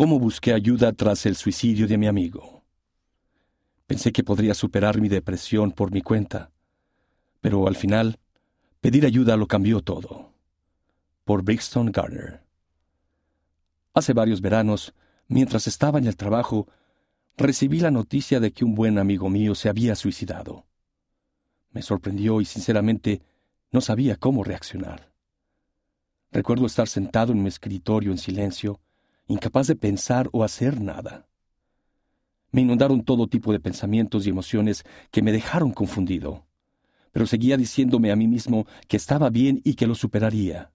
cómo busqué ayuda tras el suicidio de mi amigo. Pensé que podría superar mi depresión por mi cuenta, pero al final, pedir ayuda lo cambió todo. Por Brixton Garner. Hace varios veranos, mientras estaba en el trabajo, recibí la noticia de que un buen amigo mío se había suicidado. Me sorprendió y sinceramente no sabía cómo reaccionar. Recuerdo estar sentado en mi escritorio en silencio, incapaz de pensar o hacer nada. Me inundaron todo tipo de pensamientos y emociones que me dejaron confundido, pero seguía diciéndome a mí mismo que estaba bien y que lo superaría.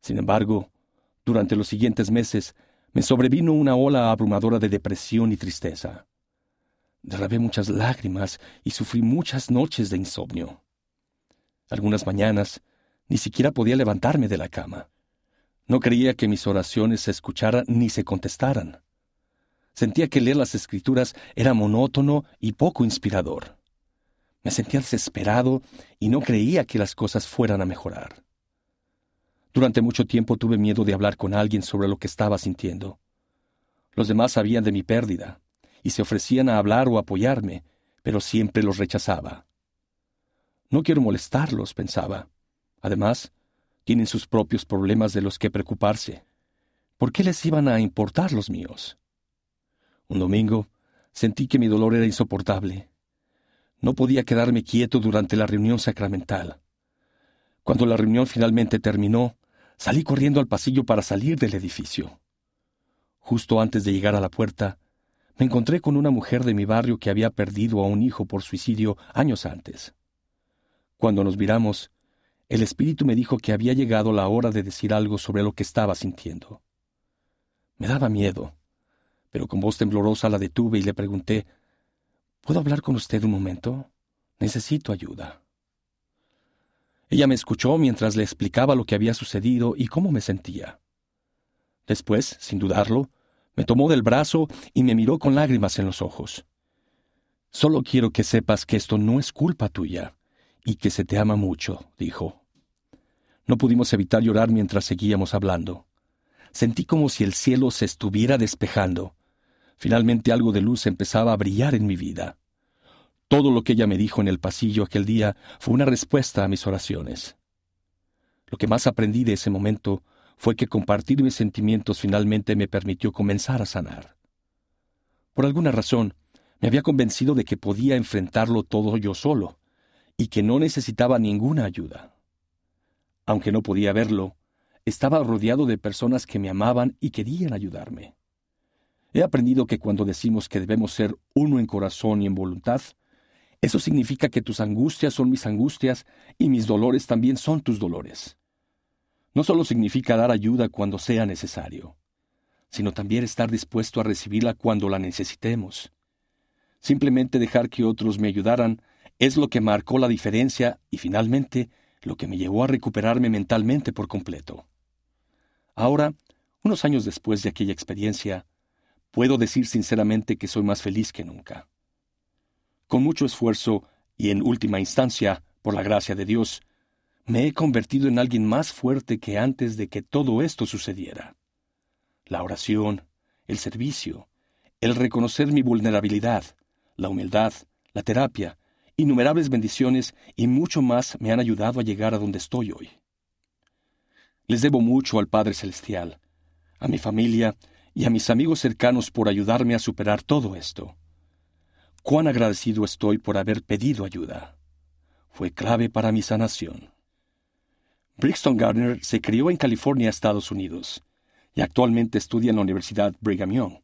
Sin embargo, durante los siguientes meses me sobrevino una ola abrumadora de depresión y tristeza. Derrabé muchas lágrimas y sufrí muchas noches de insomnio. Algunas mañanas ni siquiera podía levantarme de la cama. No creía que mis oraciones se escucharan ni se contestaran. Sentía que leer las escrituras era monótono y poco inspirador. Me sentía desesperado y no creía que las cosas fueran a mejorar. Durante mucho tiempo tuve miedo de hablar con alguien sobre lo que estaba sintiendo. Los demás sabían de mi pérdida y se ofrecían a hablar o apoyarme, pero siempre los rechazaba. No quiero molestarlos, pensaba. Además, tienen sus propios problemas de los que preocuparse. ¿Por qué les iban a importar los míos? Un domingo sentí que mi dolor era insoportable. No podía quedarme quieto durante la reunión sacramental. Cuando la reunión finalmente terminó, Salí corriendo al pasillo para salir del edificio. Justo antes de llegar a la puerta, me encontré con una mujer de mi barrio que había perdido a un hijo por suicidio años antes. Cuando nos miramos, el espíritu me dijo que había llegado la hora de decir algo sobre lo que estaba sintiendo. Me daba miedo, pero con voz temblorosa la detuve y le pregunté ¿Puedo hablar con usted un momento? Necesito ayuda. Ella me escuchó mientras le explicaba lo que había sucedido y cómo me sentía. Después, sin dudarlo, me tomó del brazo y me miró con lágrimas en los ojos. Solo quiero que sepas que esto no es culpa tuya y que se te ama mucho, dijo. No pudimos evitar llorar mientras seguíamos hablando. Sentí como si el cielo se estuviera despejando. Finalmente algo de luz empezaba a brillar en mi vida. Todo lo que ella me dijo en el pasillo aquel día fue una respuesta a mis oraciones. Lo que más aprendí de ese momento fue que compartir mis sentimientos finalmente me permitió comenzar a sanar. Por alguna razón, me había convencido de que podía enfrentarlo todo yo solo, y que no necesitaba ninguna ayuda. Aunque no podía verlo, estaba rodeado de personas que me amaban y querían ayudarme. He aprendido que cuando decimos que debemos ser uno en corazón y en voluntad, eso significa que tus angustias son mis angustias y mis dolores también son tus dolores. No solo significa dar ayuda cuando sea necesario, sino también estar dispuesto a recibirla cuando la necesitemos. Simplemente dejar que otros me ayudaran es lo que marcó la diferencia y finalmente lo que me llevó a recuperarme mentalmente por completo. Ahora, unos años después de aquella experiencia, puedo decir sinceramente que soy más feliz que nunca. Con mucho esfuerzo y en última instancia, por la gracia de Dios, me he convertido en alguien más fuerte que antes de que todo esto sucediera. La oración, el servicio, el reconocer mi vulnerabilidad, la humildad, la terapia, innumerables bendiciones y mucho más me han ayudado a llegar a donde estoy hoy. Les debo mucho al Padre Celestial, a mi familia y a mis amigos cercanos por ayudarme a superar todo esto. Cuán agradecido estoy por haber pedido ayuda. Fue clave para mi sanación. Brixton Gardner se crió en California, Estados Unidos, y actualmente estudia en la Universidad Brigham Young.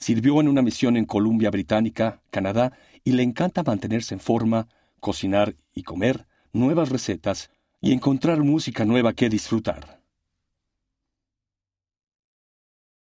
Sirvió en una misión en Columbia Británica, Canadá, y le encanta mantenerse en forma, cocinar y comer nuevas recetas y encontrar música nueva que disfrutar.